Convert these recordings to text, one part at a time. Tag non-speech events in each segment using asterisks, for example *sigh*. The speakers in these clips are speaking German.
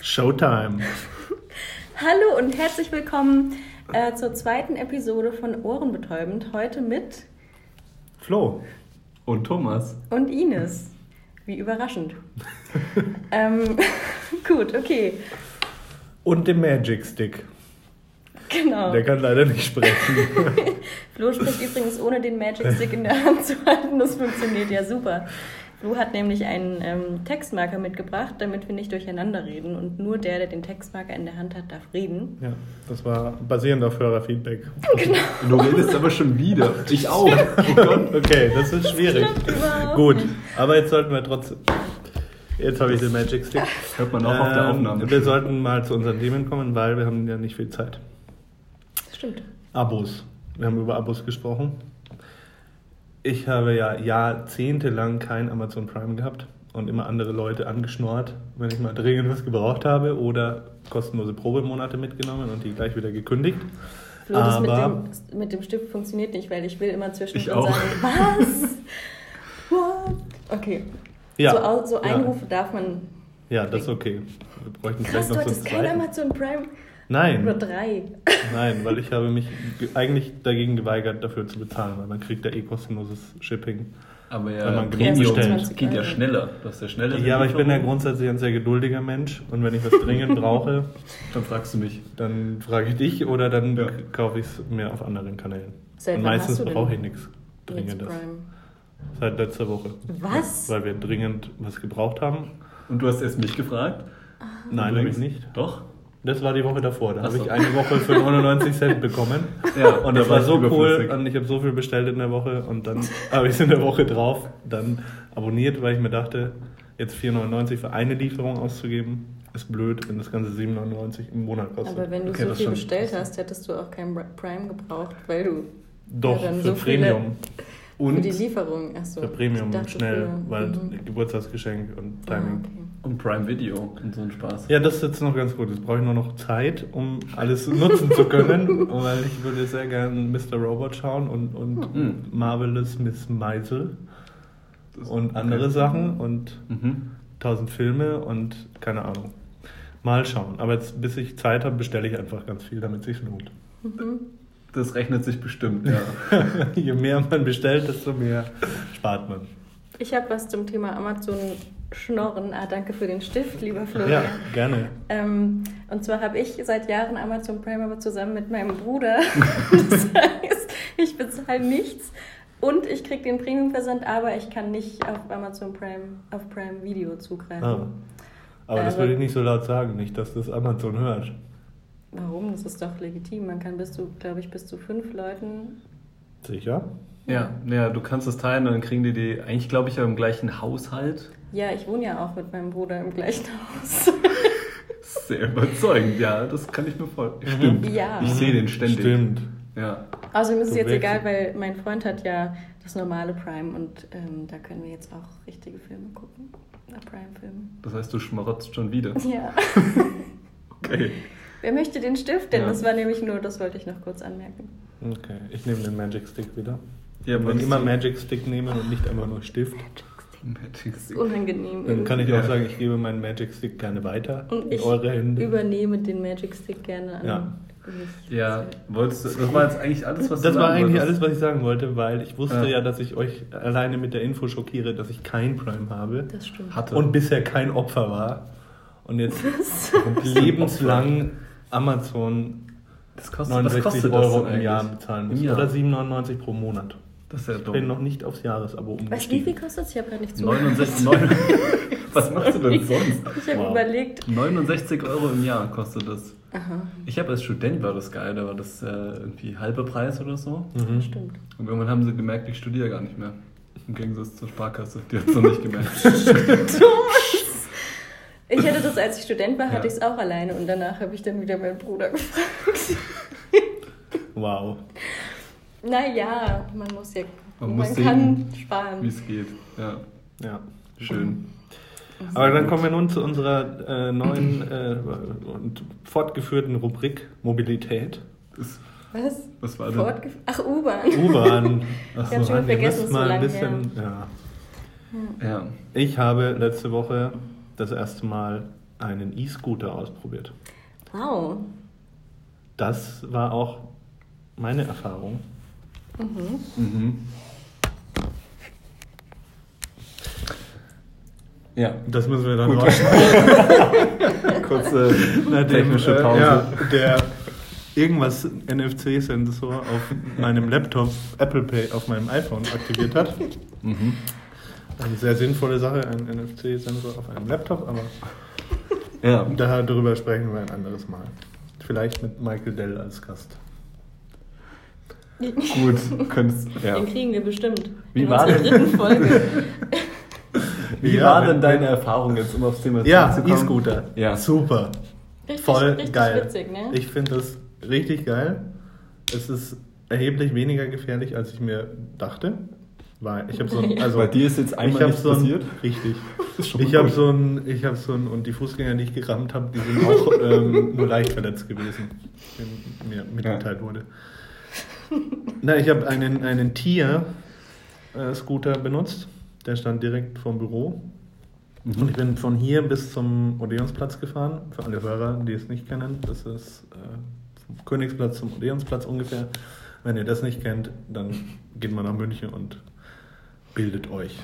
Showtime. *laughs* Hallo und herzlich willkommen äh, zur zweiten Episode von Ohrenbetäubend. Heute mit Flo. Und Thomas. und Ines. Wie überraschend. *laughs* ähm, *laughs* gut, okay. Und dem Magic Stick. Genau. Der kann leider nicht sprechen. Flo spricht übrigens ohne den Magic Stick in der Hand zu halten. Das funktioniert ja super. Flo hat nämlich einen ähm, Textmarker mitgebracht, damit wir nicht durcheinander reden. Und nur der, der den Textmarker in der Hand hat, darf reden. ja, das war basierend auf Hörerfeedback. Du redest aber schon wieder. Ich auch. Oh Gott. *laughs* Okay, das ist schwierig. überhaupt Gut, aber jetzt sollten wir trotzdem. Jetzt habe ich den Magic Stick. Hört man auch auf der Ähm, Aufnahme. Wir sollten mal zu unseren Themen kommen, weil wir haben ja nicht viel Zeit. Stimmt. Abos. Wir haben über Abos gesprochen. Ich habe ja jahrzehntelang kein Amazon Prime gehabt und immer andere Leute angeschnort, wenn ich mal dringend was gebraucht habe oder kostenlose Probemonate mitgenommen und die gleich wieder gekündigt. Flo, das mit dem, mit dem Stift funktioniert nicht, weil ich will immer auch. sagen, was? *laughs* What? Okay. Ja, So, so ja. Einrufe darf man. Ja, das ist okay. Wir bräuchten Krass, vielleicht du noch so einen hattest kein. Amazon Prime. Nein, Nur drei. nein, weil ich habe mich ge- eigentlich dagegen geweigert, dafür zu bezahlen, weil man kriegt ja eh kostenloses Shipping. Aber Wenn ja, man Premium bestellt. geht ja schneller. Du hast ja schneller. Ja, aber ich bin ja grundsätzlich ein sehr geduldiger Mensch und wenn ich was dringend brauche, *laughs* Dann fragst du mich. dann frage ich dich oder dann Ja. kaufe ich es mir auf anderen Kanälen. Seit und meistens hast du denn brauche ich nichts Jetzt Dringendes. Prime. Seit letzter Woche. Was? Weil wir dringend was gebraucht haben. Und du hast erst mich gefragt? Nein, habe ich Übrigens. nicht. Doch? Das war die Woche davor. Da habe so. ich eine Woche für 99 Cent bekommen. *laughs* Ja, Und da das war so cool und ich habe so viel bestellt in der Woche und dann *laughs* habe ich es in der Woche drauf dann abonniert, weil ich mir dachte, jetzt 4,99 für eine Lieferung auszugeben, ist blöd, wenn das Ganze 7,99 im Monat kostet. Aber wenn du Okay, so viel schon. bestellt hast, hättest du auch kein Prime gebraucht, weil du Doch, ja, dann für so viele- Premium. für Und, die Lieferung. Achso. Für Premium dachte schnell, für- weil Mhm. Geburtstagsgeschenk und Ah, Timing. okay. Und Prime Video und so ein Spaß. Ja, das ist jetzt noch ganz gut. Jetzt brauche ich nur noch Zeit, um alles nutzen zu können, *laughs* weil ich würde sehr gerne Mr. Robot schauen und, und Mhm. Marvelous Miss Maisel Das- und okay. andere Sachen und Mhm. tausend Filme und keine Ahnung. Mal schauen. Aber jetzt, bis ich Zeit habe, bestelle ich einfach ganz viel, damit es sich lohnt. Mhm. Das rechnet sich bestimmt, ja. *laughs* Je mehr man bestellt, desto mehr spart man. Ich habe was zum Thema Amazon Schnorren. Ah, danke für den Stift, lieber Florian. Ja, gerne. Ähm, und zwar habe ich seit Jahren Amazon Prime, aber zusammen mit meinem Bruder. *laughs* das heißt, ich bezahle nichts und ich kriege den Premium-Versand, aber ich kann nicht auf Amazon Prime, auf Prime Video zugreifen. Ah. Aber das Also- würde ich nicht so laut sagen, nicht, dass das Amazon hört. Warum? Das ist doch legitim. Man kann bis zu, glaube ich, bis zu fünf Leuten. Sicher? Ja, ja, du kannst es teilen und dann kriegen die die, eigentlich glaube ich ja im gleichen Haushalt. Ja, ich wohne ja auch mit meinem Bruder im gleichen Haus. *laughs* Sehr überzeugend, ja, das kann ich mir vorstellen. Stimmt. Ja. Ich sehe den ständig. Stimmt. Ja. Außerdem ist es jetzt wechselst- egal, weil mein Freund hat ja das normale Prime und ähm, da können wir jetzt auch richtige Filme gucken. Na, Prime-Filme. Das heißt, du schmarotzt schon wieder. Ja. *laughs* Okay. Wer möchte den Stift denn? Ja. Das war nämlich nur, das wollte ich noch kurz anmerken. Okay, ich nehme den Magic Stick wieder. Ja, Wenn immer Magic Stick nehmen und nicht einfach nur Stift, Magic Stick. unangenehm. dann kann ich auch sagen, ich gebe meinen Magic Stick gerne weiter Und in ich eure Hände. übernehme den Magic Stick gerne an Ja. Ja, wolltest du, das war jetzt eigentlich alles, was Das war eigentlich wolltest. alles, was ich sagen wollte, weil ich wusste Ja. ja, dass ich euch alleine mit der Info schockiere, dass ich kein Prime habe Das stimmt. hatte. und bisher kein Opfer war. Und jetzt *laughs* lebenslang Amazon das kostet, was 69 kostet Euro im Jahr bezahlen muss. Oder 7,99 pro Monat. Das ist ja Ich bin dumm. noch nicht aufs Jahresabo Was, wie umgestiegen. viel kostet es? Ich habe ja nicht 69, 9, *laughs* *laughs* was machst du denn sonst? Ich habe Wow. überlegt. 69 Euro im Jahr kostet das. Aha, Ich habe als Student war das geil, da war das äh, irgendwie halber Preis oder so. Mhm. stimmt. Und irgendwann haben sie gemerkt, ich studiere gar nicht mehr. Im Gegensatz zur Sparkasse. Die hat es noch nicht gemerkt. *laughs* Ich hatte das, als ich Student war, Ja. hatte ich es auch alleine und danach habe ich dann wieder meinen Bruder gefragt. Wow. Naja, man muss ja, Man man, muss kann sehen, sparen. Wie es geht. Ja, Ja. schön. Aber dann kommen wir nun zu unserer äh, neuen äh, und fortgeführten Rubrik Mobilität. Was? was war denn? Fortgef Ach, U-Bahn. U-Bahn. *laughs* Ich hab schon vergessen, so mal ein lange bisschen. Ja. Ja. Ich habe letzte Woche das erste Mal einen E-Scooter ausprobiert. Wow. Das war auch meine Erfahrung. Mhm. Ja, Das müssen wir dann rausschneiden. kurze Nachdem, technische äh, Pause. ja, der irgendwas NFC-Sensor auf meinem Laptop Apple Pay auf meinem iPhone aktiviert hat. Mhm. Eine sehr sinnvolle Sache, ein NFC-Sensor auf einem Laptop, aber Ja, darüber sprechen wir ein anderes Mal. Vielleicht mit Michael Dell als Gast. Gut, *laughs* könntest, ja. Den kriegen wir bestimmt. Wie in war denn- dritten Folge. *laughs* Wie Ja, war wenn- denn deine Erfahrung jetzt, um aufs Thema Ja, zurückzukommen? E-Scooter. Ja. Super. Richtig, Voll richtig geil. witzig, ne? Ich finde das richtig geil. Es ist erheblich weniger gefährlich, als ich mir dachte. Weil ich habe so ein, *laughs* Ja. also Bei dir ist jetzt einmal nichts so ein, passiert? Richtig. ist schon Ich habe so ein, ich habe so ein und die Fußgänger, die ich gerammt habe, die sind auch ähm, nur leicht verletzt gewesen, wie mir mitgeteilt wurde. Na, ich habe einen einen Tier äh, Scooter benutzt. Der stand direkt vorm Büro. Mhm. Und ich bin von hier bis zum Odeonsplatz gefahren. Für alle Hörer, die es nicht kennen, das ist äh, vom Königsplatz zum Odeonsplatz ungefähr. Wenn ihr das nicht kennt, dann geht man nach München und bildet euch.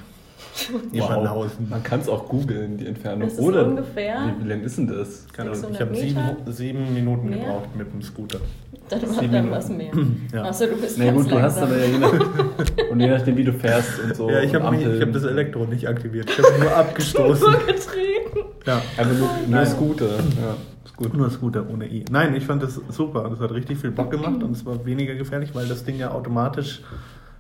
Wow. Man kann es auch googeln, die Entfernung. Das ist Oder ungefähr- Wie, wie lang ist denn das? Keine Ahnung, ich 600 habe sieben, sieben Minuten Mehr? gebraucht mit dem Scooter. Dann war dann Minuten. was mehr. *clears throat* Ja. Achso, du bist Na ganz gut, du hast aber ja je nach, *laughs* und je nachdem, wie du fährst und so. ja, ich habe hab das Elektro nicht aktiviert. Ich habe nur abgestoßen. Vorgetreten. ja. Einfach nur, nur Nein. Scooter. Ja, ist gut. Nur Scooter ohne I. Nein, ich fand das super. Das hat richtig viel Bock gemacht und es war weniger gefährlich, weil das Ding ja automatisch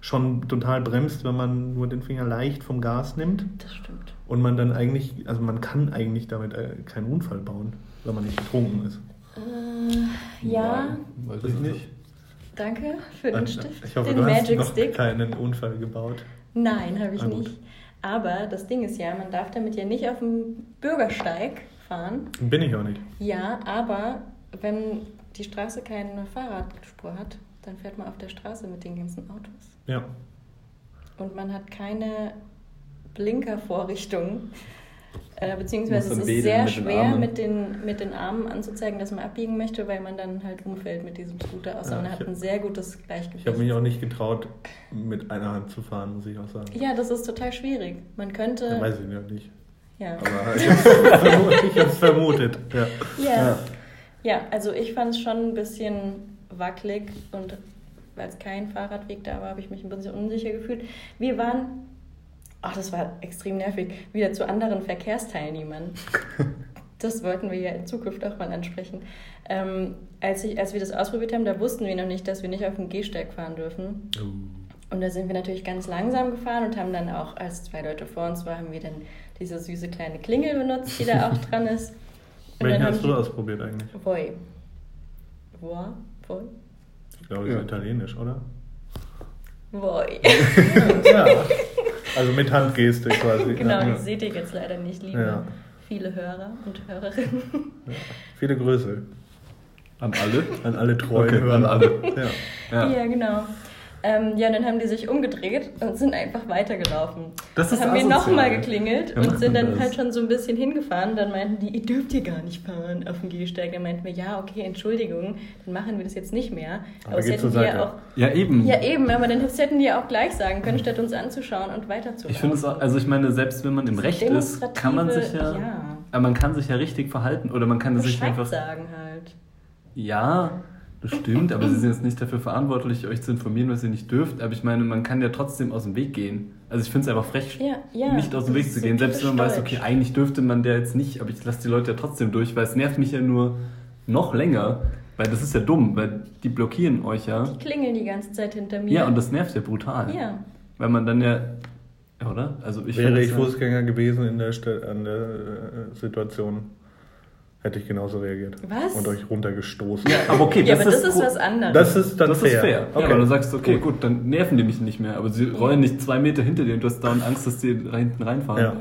schon total bremst, wenn man nur den Finger leicht vom Gas nimmt. Das stimmt. Und man dann eigentlich, also man kann eigentlich damit äh, keinen Unfall bauen, wenn man nicht betrunken ist. Äh, ja, Weiß ich nicht. danke für den Stift. Ich hoffe, den du hast Magic noch Stick. keinen Unfall gebaut. Nein, habe ich Ah, nicht. Aber das Ding ist ja, man darf damit ja nicht auf dem Bürgersteig fahren. Bin ich auch nicht. Ja, aber wenn die Straße keine Fahrradspur hat, dann fährt man auf der Straße mit den ganzen Autos. Ja. Und man hat keine Blinkervorrichtung. Äh, beziehungsweise es ist sehr mit den schwer Armen. mit den, mit den Armen anzuzeigen, dass man abbiegen möchte, weil man dann halt umfällt mit diesem Scooter. Außer Ja, man ich hat ein sehr gutes Ich Gleichgewicht. habe mich auch nicht getraut, mit einer Hand zu fahren, muss ich auch sagen. ja, das ist total schwierig. Man könnte. Ja, weiß ich ja nicht. ja. Aber *laughs* ich habe es vermutet. Ja. Ja. Ja. ja, also ich fand es schon ein bisschen wackelig und weil es kein Fahrradweg da war, habe ich mich ein bisschen unsicher gefühlt. Wir waren, ach, das war extrem nervig, wieder zu anderen Verkehrsteilnehmern. *laughs* Das wollten wir ja in Zukunft auch mal ansprechen. Ähm, als, ich, als wir das ausprobiert haben, da wussten wir noch nicht, dass wir nicht auf dem Gehsteig fahren dürfen. Und da sind wir natürlich ganz langsam gefahren und haben dann auch, als zwei Leute vor uns waren, haben wir dann diese süße kleine Klingel benutzt, die da auch *laughs* dran ist. Und Welchen hast du ausprobiert eigentlich? Voi. Voi? Voi? Ich glaube, das Ja. ist italienisch, oder? Voi. *laughs* Ja. Also mit Handgeste *laughs* quasi. genau, Ja. das seht ihr jetzt leider nicht, liebe Ja. viele Hörer und Hörerinnen. Viele Grüße An alle? an alle treuen Okay, Hörer. an alle. Ja. Ja. Ja, genau. Ähm, ja, dann haben die sich umgedreht und sind einfach weitergelaufen. Das dann ist haben wir nochmal geklingelt Wer und sind dann das? halt schon so ein bisschen hingefahren. Dann meinten die, ihr dürft hier gar nicht fahren auf dem Gehsteig. Dann meinten wir, ja, okay, Entschuldigung, dann machen wir das jetzt nicht mehr. Aber das geht hätten die ja auch. Ja, eben. Ja, eben, aber dann hätten die ja auch gleich sagen können, statt uns anzuschauen und weiterzulaufen. Ich finde es auch, also ich meine, selbst wenn man im Recht ist, kann man sich ja, ja. aber man kann sich ja richtig verhalten oder man kann sich einfach, sagen halt. ja, das stimmt, aber sie sind jetzt nicht dafür verantwortlich, euch zu informieren, was ihr nicht dürft, aber ich meine, man kann ja trotzdem aus dem Weg gehen. Also ich finde es einfach frech, Ja, ja, nicht aus dem Weg zu so gehen, selbst wenn man weiß, okay, eigentlich dürfte man der jetzt nicht, aber ich lasse die Leute ja trotzdem durch, weil es nervt mich ja nur noch länger, weil das ist ja dumm, weil die blockieren euch ja. Die klingeln die ganze Zeit hinter mir. Ja, und das nervt ja brutal. Ja. Weil man dann ja, oder? Also ich Wäre ich ja- Fußgänger gewesen in der, Ste- an der äh, Situation, hätte ich genauso reagiert. Was? Und euch runtergestoßen. Ja, aber okay, Ja, das, aber das ist was anderes. Das ist dann das fair. ist fair. Okay. Ja, weil du sagst, okay, gut. dann nerven die mich nicht mehr. Aber sie rollen nicht zwei Meter hinter dir und du hast dauernd Angst, dass die da hinten reinfahren, Ja. ja.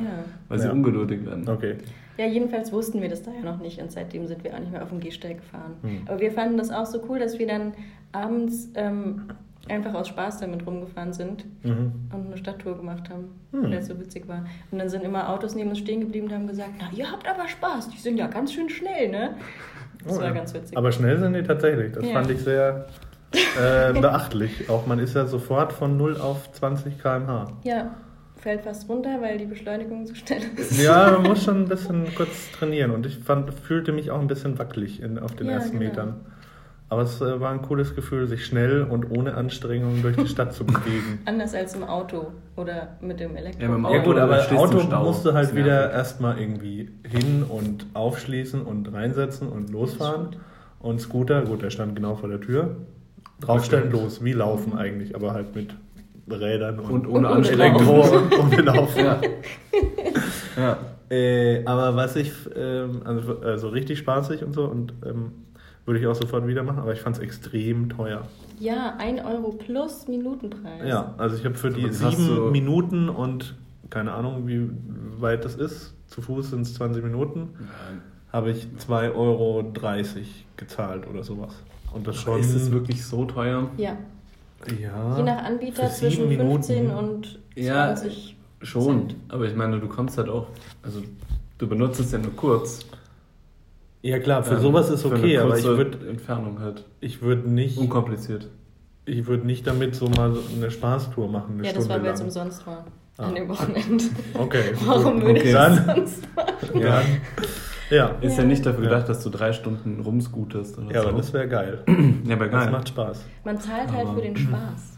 weil sie Ja. ungeduldig werden. Okay. Ja, jedenfalls wussten wir das da ja noch nicht und seitdem sind wir auch nicht mehr auf dem Gehsteig gefahren. Hm. Aber wir fanden das auch so cool, dass wir dann abends ähm, einfach aus Spaß damit rumgefahren sind Mhm. und eine Stadttour gemacht haben, Hm. weil es so witzig war. Und dann sind immer Autos neben uns stehen geblieben und haben gesagt, na, ihr habt aber Spaß, die sind ja ganz schön schnell, ne? Das Oh, war ja. ganz witzig. Aber schnell sind die tatsächlich. Das Ja. fand ich sehr äh, *laughs* beachtlich. Auch man ist ja sofort von 0 auf 20 km/h. ja, fällt fast runter, weil die Beschleunigung so schnell ist. Ja, *laughs* man muss schon ein bisschen kurz trainieren. Und ich fand, fühlte mich auch ein bisschen wackelig in, auf den Ja, ersten genau. Metern. Aber es äh, war ein cooles Gefühl, sich schnell und ohne Anstrengung durch die Stadt zu bewegen. *laughs* Anders als im Auto oder mit dem Elektro. Ja, mit dem Ja Auto gut, aber Auto musst du halt wieder erstmal irgendwie hin und aufschließen und reinsetzen und losfahren. Und Scooter, gut, der stand genau vor der Tür. Draufstellen, Okay. los, wie laufen eigentlich, aber halt mit Rädern und, Und ohne Und Anstrengung. *laughs* Und ohne Laufen. Ja. *laughs* ja. Äh, aber was ich, ähm, also, also richtig spaßig und so und ähm, würde ich auch sofort wieder machen, aber ich fand es extrem teuer. Ja, 1 Euro plus Minutenpreis. Ja, also ich habe für die Aber das hast sieben du- Minuten und keine Ahnung, wie weit das ist, zu Fuß sind es 20 Minuten, habe ich 2,30 Euro gezahlt oder sowas. Und das schon. Ist es wirklich so teuer? Ja, Ja. je nach Anbieter zwischen 15 Minuten. und Ja, 20 Schon, Cent. aber ich meine, du kommst halt auch, also du benutzt es ja nur kurz. Ja klar, für Ähm, sowas ist okay, aber ich würde Entfernung halt. ich würd nicht, Unkompliziert. ich würd nicht damit so mal eine Spaßtour machen, eine Ja, das Stunde war, weil lang. es umsonst war. Ah. An dem Wochenende. Okay. *laughs* Warum würde Okay. ich Dann- es sonst machen? *laughs* Ja. Ja. Ist ja, Ja. nicht dafür Ja. gedacht, dass du drei Stunden rumscootest oder ja, so. aber das wäre geil. *clears throat* ja, aber Das geil. macht Spaß. Man zahlt halt Aber- für den Spaß.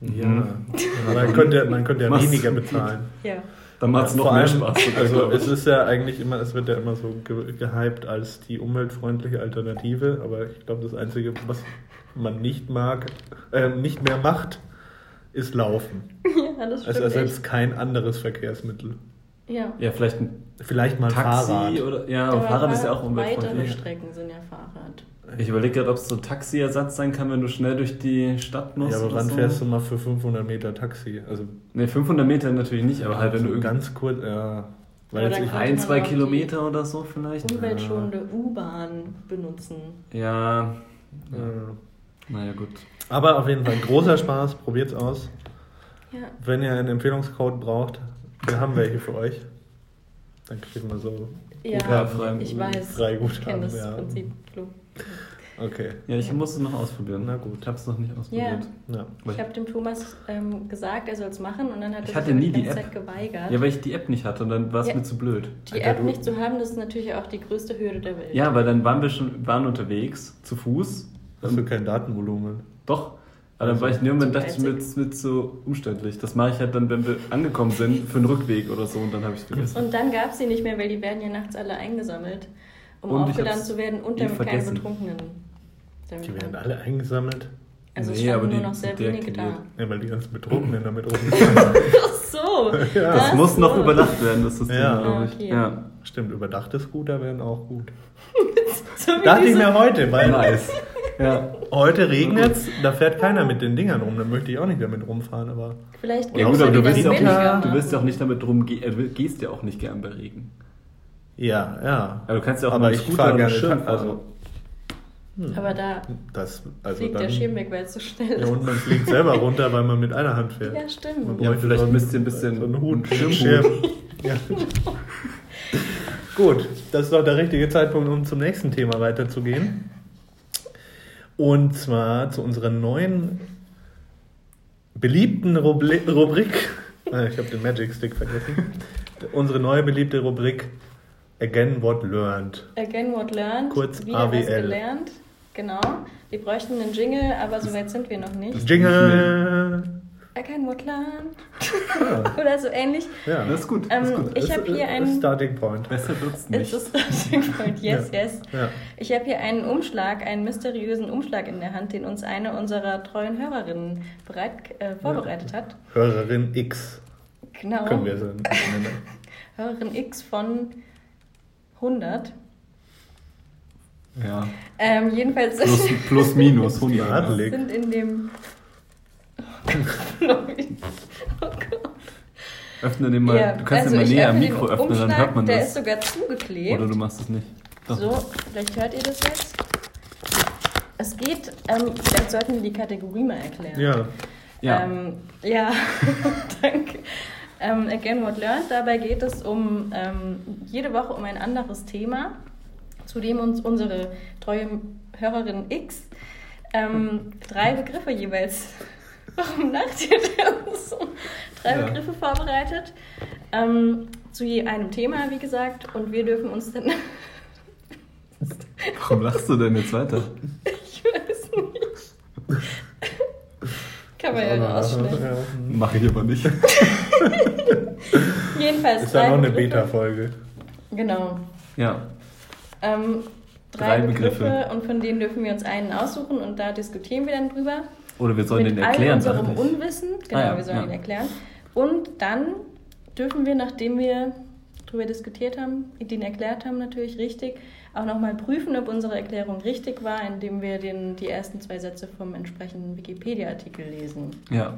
Ja. Mhm. Man könnte, man könnte ja weniger bezahlen. Ja. Dann macht es Ja, noch mehr Spaß. sogar, Also es ist ja eigentlich immer, es wird ja immer so ge gehypt als die umweltfreundliche Alternative, aber ich glaube, das Einzige, was man nicht mag, äh, nicht mehr macht, ist Laufen. *laughs* ja, das Es stimmt. ersetzt kein anderes Verkehrsmittel. Ja. ja, vielleicht ein Vielleicht mal ein Taxi Fahrrad. oder. Ja, aber Fahrrad ist ja auch Weitere umweltfreundlich. Strecken sind ja Fahrrad. Ich überlege gerade, ob es so Taxiersatz sein kann, wenn du schnell durch die Stadt musst. Ja, aber wann so. fährst du mal für 500 Meter Taxi? Also Ne, 500 Meter natürlich nicht, aber halt wenn so du irgendwie ganz kurz, ja. Weil jetzt ich, ein, zwei Kilometer oder so vielleicht. Umweltschonende U-Bahn benutzen. Ja, äh, naja gut. aber auf jeden Fall großer Spaß, probiert's aus. Ja. Wenn ihr einen Empfehlungscode braucht, wir haben welche für euch. Dann kriegt man so Ja, Guthaben. ich weiß. Frei ich Guthaben, kenne das ja. Prinzip. Okay. Ja, ich muss es noch ausprobieren. Na gut. Ich habe es noch nicht ausprobiert. Ja. Weil Ich habe dem Thomas ähm, gesagt, er soll es machen und dann hat er Ich hatte sich nie die ganze App. Zeit geweigert. Ja, weil ich die App nicht hatte und dann war es Ja. mir zu blöd. die Alter, App du- nicht zu haben, das ist natürlich auch die größte Hürde der Welt. Ja, weil dann waren wir schon waren unterwegs zu Fuß. Hast du kein Datenvolumen? Doch. Aber dann Also, war ich in dem Moment zu dachte ich mir, das ist mir zu umständlich. Das mache ich halt dann, wenn wir angekommen sind, für einen Rückweg oder so und dann habe ich es vergessen. Und dann gab es sie nicht mehr, weil die werden ja nachts alle eingesammelt, um Und aufgeladen zu werden und damit keine. Betrunkenen. Damit Die werden alle eingesammelt. Also es Nee, aber nur die noch sehr sind wenige da. Ja, weil die ganzen Betrunkenen damit rumfahren. *laughs* Ach so. *laughs* Ja. Das Ach muss noch so. überdacht werden, das System, Ja. glaube Ah, ich. okay. Ja. Stimmt, überdachte Scooter wären auch gut. *laughs* Dachte ich mir heute, weil Nice. Ja. heute regnet da fährt keiner mit den Dingern rum. Dann möchte ich auch nicht damit rumfahren, aber. Vielleicht Ja gut, so aber du willst, das ja auch nicht, du willst ja auch nicht damit gehen, äh, gehst ja auch nicht gern bei Regen. Ja, ja. Aber du kannst ja auch aber mal ich Scooter gerne. Schirm ta- Also, Aber da das, also fliegt dann, der Schirm weg, weil es so schnell Ja, ist. und man fliegt selber runter, weil man mit einer Hand fährt. Ja, stimmt. Man Ja, vielleicht ein bisschen so einen Hut, Schirmhut. Schirm. Ja. Gut, das ist doch der richtige Zeitpunkt, um zum nächsten Thema weiterzugehen. Und zwar zu unserer neuen beliebten Rubli Rubrik. Ah, Ich habe den Magic Stick vergessen. Unsere neue beliebte Rubrik Again What Learned. Again what learned. Kurz wieder was AWL. gelernt. Genau. Wir bräuchten einen Jingle, aber so weit sind wir noch nicht. Jingle! Again what learned. Ja, *laughs* Oder so ähnlich. ja. Das ist gut. Das ist Ähm, gut. ich Das habe ist- hier ist einen. Starting Point. Besser wird's nicht. a starting point. *laughs* Yes, Ja. yes. Ja. Ich habe hier einen Umschlag, einen mysteriösen Umschlag in der Hand, den uns eine unserer treuen Hörerinnen bereit, äh, vorbereitet hat. Hörerin X Genau. können wir nennen. *laughs* Hörerin X von 100. Ja. Ähm, jedenfalls Plus, *laughs* plus minus 100. Ja, Ja. Leg. sind in dem. *laughs* Oh Gott. Öffne den mal. Ja, du kannst also den mal näher am Mikro öffnen, dann hört man Der das. ist sogar zugeklebt. Oder du machst es nicht. Doch. So, vielleicht hört ihr das jetzt. Es geht, ähm, vielleicht sollten wir die Kategorie mal erklären. Ja, Ja. Ähm, ja, *laughs* danke. Ähm, Again What Learned, dabei geht es um ähm, jede Woche um ein anderes Thema, zu dem uns unsere treue Hörerin X ähm, drei Begriffe jeweils, *laughs* warum lacht ihr denn so? Drei Ja. Begriffe vorbereitet, ähm, zu je einem Thema, wie gesagt, und wir dürfen uns dann, Warum lachst du denn jetzt weiter? *laughs* ich weiß nicht, kann man ja ausschneiden. ja. Mache ich aber nicht. *laughs* Jedenfalls Ist ja drei noch eine. Beta-Folge. Genau. Ja. Ähm, drei, Drei Begriffe. Begriffe. und von denen dürfen wir uns einen aussuchen und da diskutieren wir dann drüber. Oder wir sollen mit den all erklären. unserem eigentlich. Unwissen. Genau, Ah ja, wir sollen ja. ihn erklären. Und dann dürfen wir, nachdem wir darüber diskutiert haben, den erklärt haben natürlich richtig, auch nochmal prüfen, ob unsere Erklärung richtig war, indem wir den, die ersten zwei Sätze vom entsprechenden Wikipedia-Artikel lesen. Ja.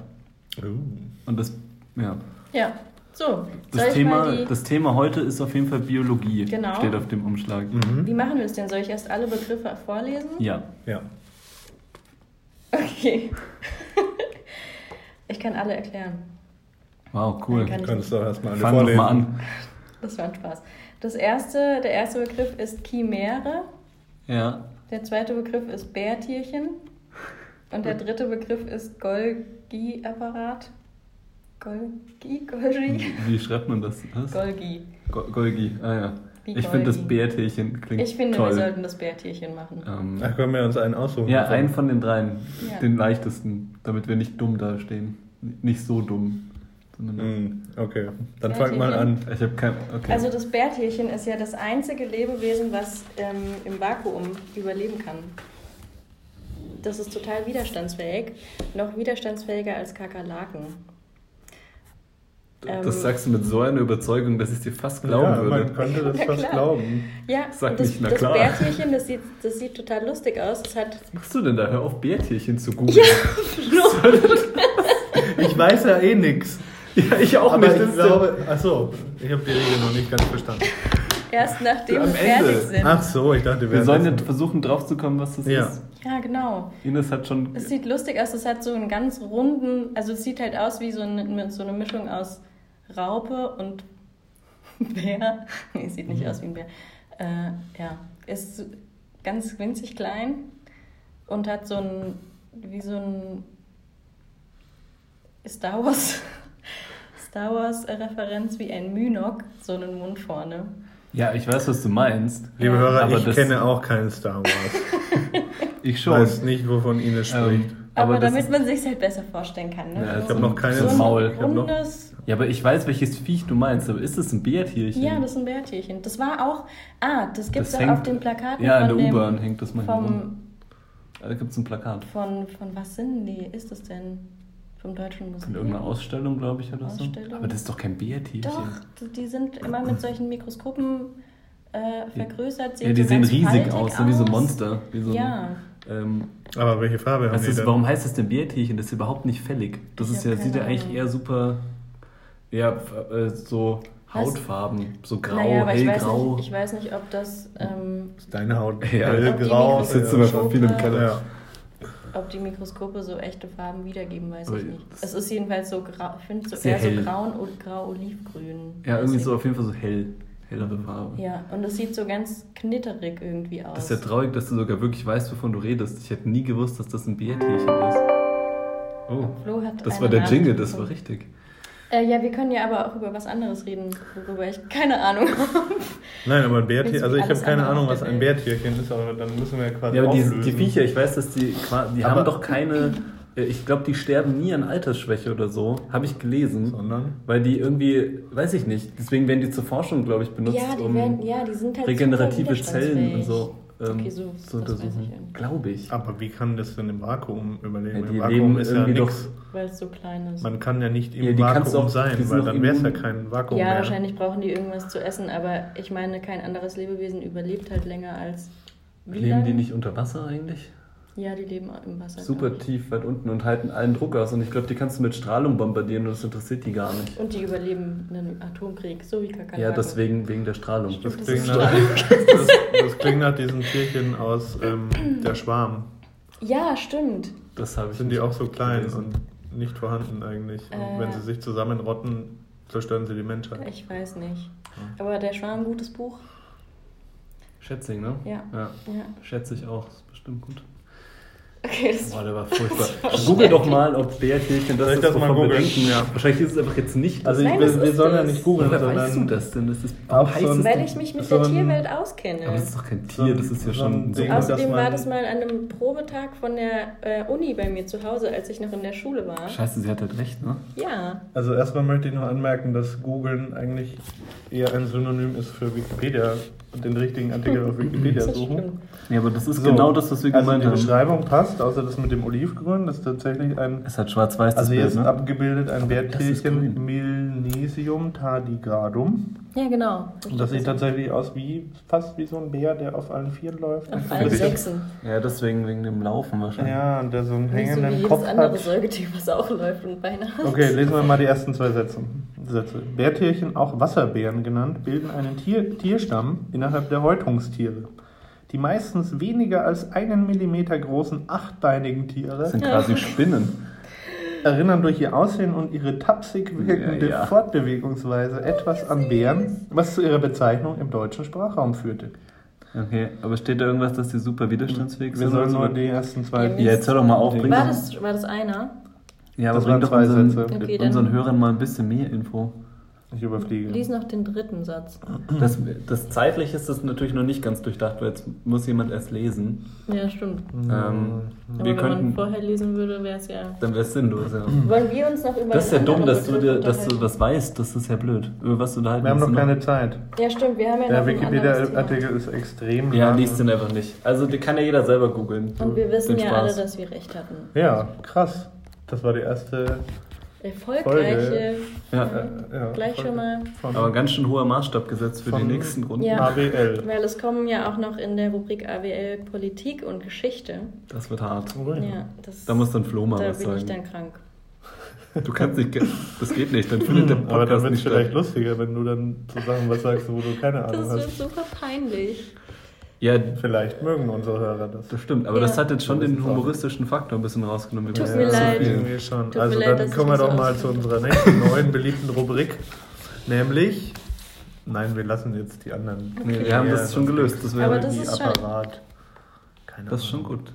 Uh. Und das, ja. Ja, so. Das Thema, die, das Thema heute ist auf jeden Fall Biologie. Genau. Steht auf dem Umschlag. Mhm. wie machen wir es denn? Soll ich erst alle Begriffe vorlesen? Ja. Ja. Okay. *laughs* ich kann alle erklären. Wow, cool. Dann kann Du kannst doch erstmal alle Fang vorlesen. mal an. Das war ein Spaß. Das erste, der erste Begriff ist Chimäre, Ja. der zweite Begriff ist Bärtierchen und der dritte Begriff ist Golgi-Apparat. Golgi? Golgi? Wie schreibt man das? Was? Golgi. Go- Golgi. Ah ja. Wie Ich finde das. Bärtierchen klingt Ich finde, toll. wir sollten das Bärtierchen machen. ähm, Da können wir uns einen aussuchen. ja, einen von den dreien. Ja. Den leichtesten, damit wir nicht dumm dastehen. Nicht so dumm. Sondern Mhm. Okay, dann Ja, fang mal an. ich kein. Okay. Also das Bärtierchen ist ja das einzige Lebewesen, was ähm, im Vakuum überleben kann. Das ist total widerstandsfähig, noch widerstandsfähiger als Kakerlaken. ähm, das sagst du mit so einer Überzeugung, dass ich es dir fast glauben ja, würde. man könnte das *laughs* Na fast klar. glauben. Ja, Sag das, nicht, na das klar. Bärtierchen, das sieht, das sieht total lustig aus. Es hat Was machst du denn da? Hör auf, Bärtierchen zu googeln. *laughs* Ich weiß ja eh nix. Ja, ich auch Aber nicht. ich glaube, achso, ich habe die Regel noch nicht ganz verstanden. erst nachdem wir fertig Ende. sind. Ach so, ich dachte, wir wir sollen jetzt- versuchen draufzukommen, was das Ja. ist. Ja, genau. Ines hat schon. Es sieht lustig aus. Es hat so einen ganz runden, also es sieht halt aus wie so eine, so eine Mischung aus Raupe und *laughs* Bär. Nee, es sieht nicht aus wie ein Bär. Äh, ja, ist ganz winzig klein und hat so ein, wie so ein Star Wars, Star Wars Referenz wie ein Mynok, so einen Mund vorne. Ja, ich weiß, was du meinst. Liebe. Hörer, Aber ich das- kenne auch keinen Star Wars. Ich *laughs* Ich schon. weiß nicht, wovon Ines spricht. Ähm, Aber, aber das damit ist, man sich halt besser vorstellen kann. Ne? Ja, ich hab noch keine- so Maul. Ich hab noch- rundes, ja, aber ich weiß, welches Viech du meinst. Aber ist das ein Bärtierchen? Ja, das ist ein Bärtierchen. Das war auch. Ah, das gibt es auf den Plakaten Ja, in der dem. U-Bahn hängt das manchmal rum. Vom, Da gibt es ein Plakat. von, von was sind die? Ist das denn? Vom Deutschen Von Museum? irgendeiner Ausstellung, glaube ich, oder so. Ausstellung? Aber das ist doch kein Bärtierchen. Doch, die sind immer mit solchen Mikroskopen äh, vergrößert. Ja, die so sehen riesig faltig aus, so wie so aus. Monster. Wie so Ja. Ein, ähm, Aber welche Farbe haben die denn? warum heißt das denn Bärtierchen? Das ist überhaupt nicht fällig. Das Ich ist ja, sieht ja eigentlich eher super, ja, äh, so Was? Hautfarben, so grau, naja, aber ich weiß, hellgrau. nicht, ich weiß nicht, ob das. Ähm, Ist deine Haut Ja, hellgrau? die Sitzt immer von viel im Keller. Ja. Ob die Mikroskope so echte Farben wiedergeben, weiß Aber ich nicht. Es ist jedenfalls so grau, ich finde so eher so hell. braun und grau-olivgrün. Ja, irgendwie ich. so auf jeden Fall so hell, hellere Farbe. Ja, und es sieht so ganz knitterig irgendwie aus. Das ist ja traurig, dass du sogar wirklich weißt, wovon du redest. Ich hätte nie gewusst, dass das ein Bärtierchen ist. Oh, Flo hat das war der Nachricht Jingle, das war richtig. Äh, ja, wir können ja aber auch über was anderes reden, worüber ich keine Ahnung *laughs* habe. Nein, aber ein du also ich habe keine Ahnung, was ein? Bärtierchen ist, aber dann müssen wir quasi Ja, aber die, auflösen. die Viecher, ich weiß, dass die, die Aber- haben doch keine, äh, ich glaube, die sterben nie an Altersschwäche oder so, habe ich gelesen. Sondern? Weil die irgendwie, weiß ich nicht, deswegen werden die zur Forschung, glaube ich, benutzt, ja, die um werden, ja, die sind halt regenerative Zellen und so ähm, Okay, so- zu das weiß untersuchen. Glaube ich. Aber wie kann das denn im Vakuum überleben? Ja, die Im Vakuum leben ist ja nichts. Weil es so klein ist. Man kann ja nicht im Ja, Vakuum auch- sein, weil dann wäre es ja kein Vakuum ja, mehr. wahrscheinlich brauchen die irgendwas zu essen, aber ich meine, kein anderes Lebewesen überlebt halt länger als. Wie Leben lange? die nicht unter Wasser eigentlich? Ja, die leben im Wasser. Super tief weit unten und halten allen Druck aus. Und ich glaube, die kannst du mit Strahlung bombardieren und das interessiert die gar nicht. Und die überleben einen Atomkrieg, so wie Kakerlaken. Ja, deswegen wegen der Strahlung. Das Das klingt, nach, *laughs* das, das klingt nach diesen Tierchen aus ähm, Der Schwarm. Ja, stimmt. Das habe ich Sind die auch so klein gelesen. und nicht vorhanden eigentlich? Und Äh. wenn sie sich zusammenrotten, zerstören sie die Menschheit. Ich weiß nicht. Aber der Schwarm, gutes Buch. Schätzing, ne? Ja. ja. Ja. Schätze ich auch. Ist bestimmt gut. Okay, das Boah, der war furchtbar. *laughs* war Google doch mal, ob Bärtierchen das ich ist, das mal googeln? denken. Ja. Wahrscheinlich ist es einfach jetzt nicht. Also Nein, wir, das wir ist sollen ja nicht googeln, Woher sondern weißt du das denn? Das ist, Auch es Weil ich mich mit der Tierwelt auskenne. Aber das ist doch kein Tier, das ist ja schon so. Außerdem war das mal an einem Probetag von der äh, Uni bei mir zu Hause, als ich noch in der Schule war. Scheiße, sie hat halt recht, ne? Ja. Also erstmal möchte ich noch anmerken, dass googeln eigentlich eher ein Synonym ist für Wikipedia und den richtigen Artikel auf *laughs* Wikipedia suchen. Ja, aber das ist So, genau das, was wir also gemeint die haben. Beschreibung passt, außer das mit dem Olivgrün, das ist tatsächlich ein, Es hat schwarz-weiß also hier Bild, ist ne? abgebildet ein Bärtierchen. Milnesium tardigradum. Ja, genau. Und das sieht tatsächlich aus wie, fast wie so ein Bär, der auf allen Vieren läuft. Auf allen Sechsen. Ja, deswegen wegen dem Laufen wahrscheinlich. Ja, und der so einen Nicht so wie hängenden jedes Kopf andere hat. Säugetier, was auch läuft und Beine hat. Okay, lesen wir mal die ersten zwei Sätze. Sätze. Bärtierchen, auch Wasserbären genannt, bilden einen Tier Tierstamm innerhalb der Häutungstiere. Die meistens weniger als einen Millimeter großen achtbeinigen Tiere Das sind quasi *laughs* Spinnen. erinnern durch ihr Aussehen und ihre tapsig wirkende Ja, ja. Fortbewegungsweise etwas an Bären, was zu ihrer Bezeichnung im deutschen Sprachraum führte. Okay, aber steht da irgendwas, dass die super widerstandsfähig Wir sind? sollen oder so? nur die ersten zwei. Ja, jetzt hör doch mal auf. War das, war das einer? ja, aber Das bring doch zwei unseren, Sätze. Okay, unseren Hörern mal ein bisschen mehr Info. Ich überfliege. Lies noch den dritten Satz. Das, das zeitlich ist das natürlich noch nicht ganz durchdacht, weil jetzt muss jemand erst lesen. Ja, stimmt. Ähm, Aber wir wenn man könnten, vorher lesen würde, wäre es ja. dann wäre es sinnlos, ja. Wollen wir uns noch über Das ist ja dumm, dass du, dir, dass du das weißt. Das ist ja blöd. Über was du da halt Wir haben noch keine ne? Zeit. Ja, stimmt, wir haben ja Der. Wikipedia-Artikel ist extrem Ja, lang. liest den einfach nicht. Also, den kann ja jeder selber googeln. Und wir wissen ja alle, dass wir recht hatten. Ja, krass. Das war die erste. Erfolgreiche. Ja, Äh, ja, Gleich schon mal. Von aber ganz schön hoher Maßstab gesetzt für die nächsten Runden. Ja. ABL. Weil es kommen ja auch noch in der Rubrik AWL Politik und Geschichte. Das wird hart. Oh, ja. Ja, das, Da muss dann Flo mal da was bin ich sagen. dann krank. Du kannst nicht, das geht nicht, dann findet der Aber dann Podcast wird es nicht vielleicht statt. lustiger, wenn du dann zu Sachen was sagst, wo du keine Ahnung Das wird hast. super peinlich. Ja, Vielleicht mögen unsere Hörer das. das stimmt, aber Ja. das hat jetzt schon den humoristischen Faktor ein bisschen rausgenommen. Tut Ja, mir so leid. viel. Irgendwie schon. Tut also mir leid, dann kommen wir doch mal zu unserer nächsten neuen beliebten Rubrik. Nämlich. Nein, wir lassen jetzt die anderen. Nee, wir haben das schon gelöst. Das wäre das ist schon- Apparat. Keine das ist schon gut.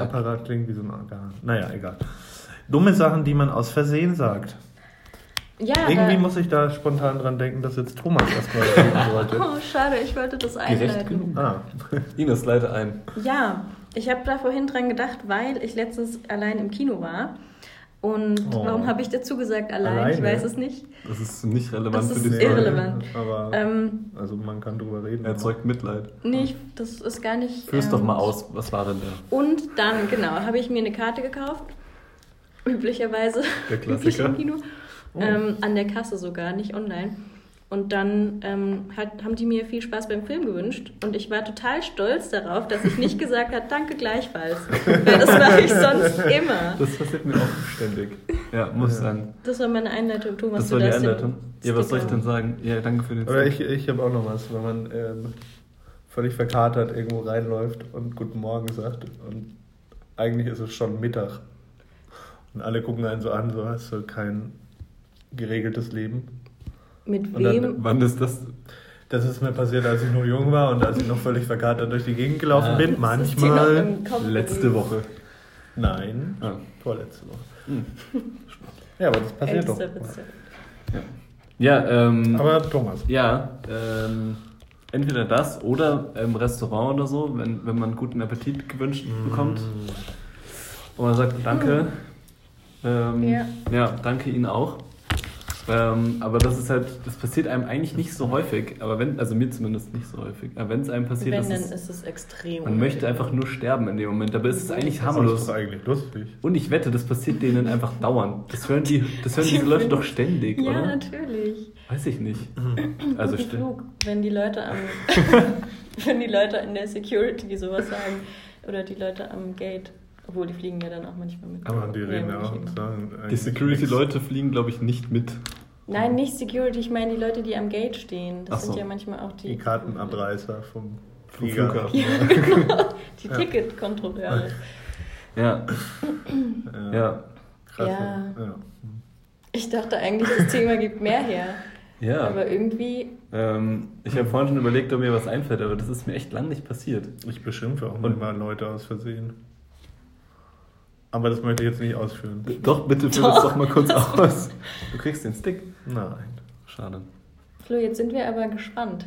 Apparat klingt wie so ein Organ. Naja, egal. Dumme Sachen, die man aus Versehen sagt. Ja, Irgendwie da- muss ich da spontan dran denken, dass jetzt Thomas erstmal *laughs* reden sollte. Oh, schade, ich wollte das Gerecht einleiten. genug. Ah, *laughs* Ines, leite ein. Ja, ich habe da vorhin dran gedacht, weil ich letztens allein im Kino war. Und Oh. warum habe ich dazu gesagt allein? Ich Alleine? weiß es nicht. Das ist nicht relevant Das für ist die Story. irrelevant. Aber Ähm, also man kann drüber reden. Er erzeugt Mitleid. nee, das ist gar nicht. Führ's ähm, doch mal aus. Was war denn der? Und dann, genau, habe ich mir eine Karte gekauft. Üblicherweise. Der *laughs* üblich Klassiker. im Kino. Oh. Ähm, an der Kasse sogar, nicht online. Und dann ähm, hat, haben die mir viel Spaß beim Film gewünscht. Und ich war total stolz darauf, dass ich nicht gesagt habe, danke gleichfalls. Weil das mache ich sonst immer. Das passiert mir auch ständig. Ja, muss Ja. sein. Das war meine Einleitung, Thomas. Das du war die Einleitung. Ja, was soll ich denn sagen? Ja, danke für den Oder ich, ich habe auch noch was, wenn man ähm, völlig verkatert irgendwo reinläuft und Guten Morgen sagt und eigentlich ist es schon Mittag. Und alle gucken einen so an, so hast du kein geregeltes Leben. Mit Und dann- wem? Wann ist das? Das ist mir passiert, als ich noch jung war und als ich noch völlig verkatert durch die Gegend gelaufen Ah. bin. Manchmal. Letzte. Woche. Nein, Ah. vorletzte Woche. Hm. Ja, aber das passiert doch. Witze. Ja, ähm. Aber Thomas. Ja, ähm, entweder das oder im Restaurant oder so, wenn, wenn man guten Appetit gewünscht bekommt. Und man sagt Danke. Ähm, Ja. ja, danke Ihnen auch. Ähm, aber das ist halt, das passiert einem eigentlich nicht so häufig, aber wenn, also mir zumindest nicht so häufig. Aber wenn es einem passiert, Wenn, das dann ist, ist es extrem. man möchte einfach nur sterben in dem Moment. Dabei ist es eigentlich Das ist harmlos. doch eigentlich lustig. Und ich wette, das passiert denen einfach dauernd. Das hören, die, das hören diese Leute doch ständig, Ja, oder? natürlich. Weiß ich nicht. Also Flug, wenn die Leute am, *laughs* *laughs* wenn die Leute in der Security sowas sagen oder die Leute am Gate, obwohl die fliegen ja dann auch manchmal mit. Aber die reden ja auch immer. und sagen. Die Security-Leute fliegen, glaube ich, nicht mit. Nein, nicht Security, ich meine die Leute, die am Gate stehen. Das Ach sind so. ja manchmal auch die. Die Kartenabreißer vom Flieger. Flughafen. Ja, *laughs* genau. Die Ja. Ticketkontrolleure. Ja, Ja. ja. Krass. Ja. ja. Ich dachte eigentlich, das Thema gibt mehr her. Ja. Aber irgendwie, Ähm, ich habe vorhin schon überlegt, ob mir was einfällt, aber das ist mir echt lang nicht passiert. Ich beschimpfe auch Und- immer Leute aus Versehen. Aber das möchte ich jetzt nicht ausführen. Doch, bitte führ das doch mal kurz *laughs* aus. Du kriegst den Stick. Nein. Schade. Flo, jetzt sind wir aber gespannt.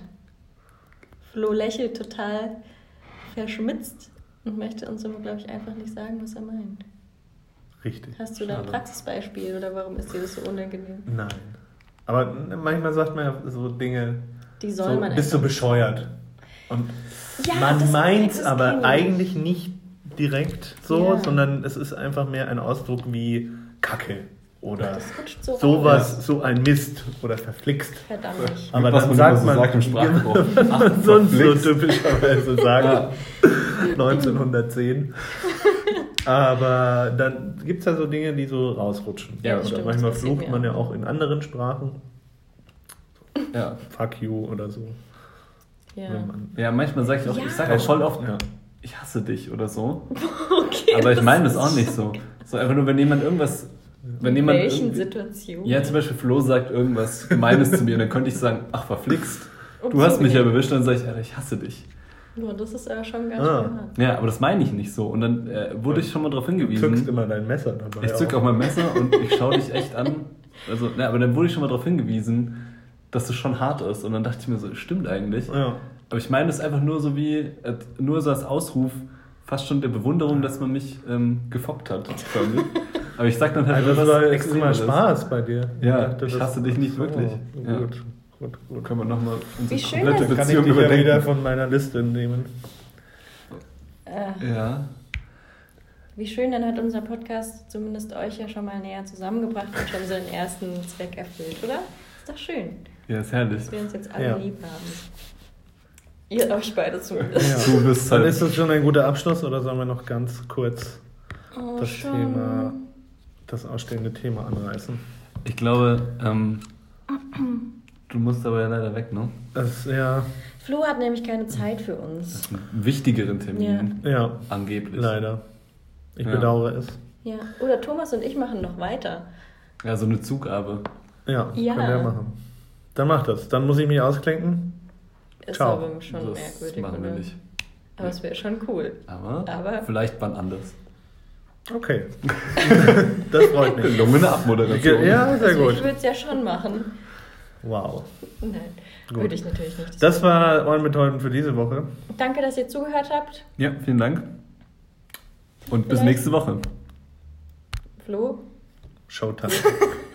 Flo lächelt total verschmitzt und möchte uns aber, glaube ich, einfach nicht sagen, was er meint. Richtig. Hast du da ein. Praxisbeispiel oder warum ist dir das so unangenehm? Nein. Aber manchmal sagt man ja so Dinge, Die soll so, man bist du bescheuert. Und Ja, man das- meint's aber eigentlich nicht direkt so, Ja. sondern es ist einfach mehr ein Ausdruck wie Kacke oder Das so sowas, Ja. so ein Mist oder verflixt. Verdammt nicht. Aber man sagt so man, sagt im *laughs* Sprachgebrauch. was Ach, man sonst so typischerweise *laughs* sagt, Ja. 1910. *laughs* Aber dann gibt es ja so Dinge, die so rausrutschen. Ja, oder stimmt, manchmal das flucht man ja auch. in anderen Sprachen. Ja. Fuck you oder so. Ja. Ja, manchmal sage ich auch, Ja. ich sage auch voll oft, Ja. Ich hasse dich oder so. *laughs* Okay, Aber ich meine das auch nicht so. So einfach nur, wenn jemand irgendwas. Wenn In jemand welchen Situationen? Ja, zum Beispiel Flo sagt irgendwas Gemeines zu mir, dann könnte ich sagen, ach, verflixt. Und Du hast mich ja bewischt, dann sage ich, Alter, ich hasse dich. Ja, das ist aber schon ganz Ah. schön hart. Ja, aber das meine ich nicht so. Und dann äh, wurde ich schon mal darauf Du zückst hingewiesen. immer dein Messer dabei. Ich zück auch mein Messer und ich schaue dich echt an. Also, na, aber dann wurde ich schon mal darauf hingewiesen, dass das schon hart ist. Und dann dachte ich mir so, stimmt eigentlich. Ja. Aber ich meine es einfach nur so wie, äh, nur so als Ausruf, fast schon der Bewunderung, dass man mich ähm, gefoppt hat. *laughs* Aber ich sag dann halt Also das war immer Spaß bei dir. Ja, dachte, ich das- hasse dich nicht so, wirklich. Ja. Gut, gut, gut. Können wir nochmal unsere Wie schön, komplette dass- Kann ich Beziehung dich ja wieder überdenken. von meiner Liste nehmen. Äh, Ja, wie schön, dann hat unser Podcast zumindest euch ja schon mal näher zusammengebracht und schon seinen ersten Zweck erfüllt, oder? Ist doch schön, ja, ist herrlich. dass wir uns jetzt alle Ja. lieb haben. Ihr euch beide zumindest. Ja. Du bist Dann halt. ist das schon ein guter Abschluss oder sollen wir noch ganz kurz Oh, das schon. Thema, das ausstehende Thema anreißen? Ich glaube, ähm, *clears throat* du musst aber ja leider weg, ne? Das, ja, Flo hat nämlich keine Zeit für uns. Das ist ein wichtigeren Termin. ja, Angeblich. leider. Ich Ja. bedauere es. Ja. Oder Thomas und ich machen noch weiter. Ja, so eine Zugabe. Ja, Ja. kann der machen. Dann mach das. Dann muss ich mich ausklinken. Ist Ciao. aber schon das merkwürdig, machen wir oder? nicht. Aber es wäre schon cool. Aber, Aber- vielleicht wann anders. Okay. *laughs* das freut mich. Gelungene Abmoderation. Ja, sehr also gut. ich würde es ja schon machen. Wow. Nein, Gut. würde ich natürlich nicht. Das war Ohren mit Häuten für diese Woche. Danke, dass ihr zugehört habt. Ja, vielen Dank. Und bis Vielleicht- nächste Woche. Flo, Showtime. *laughs*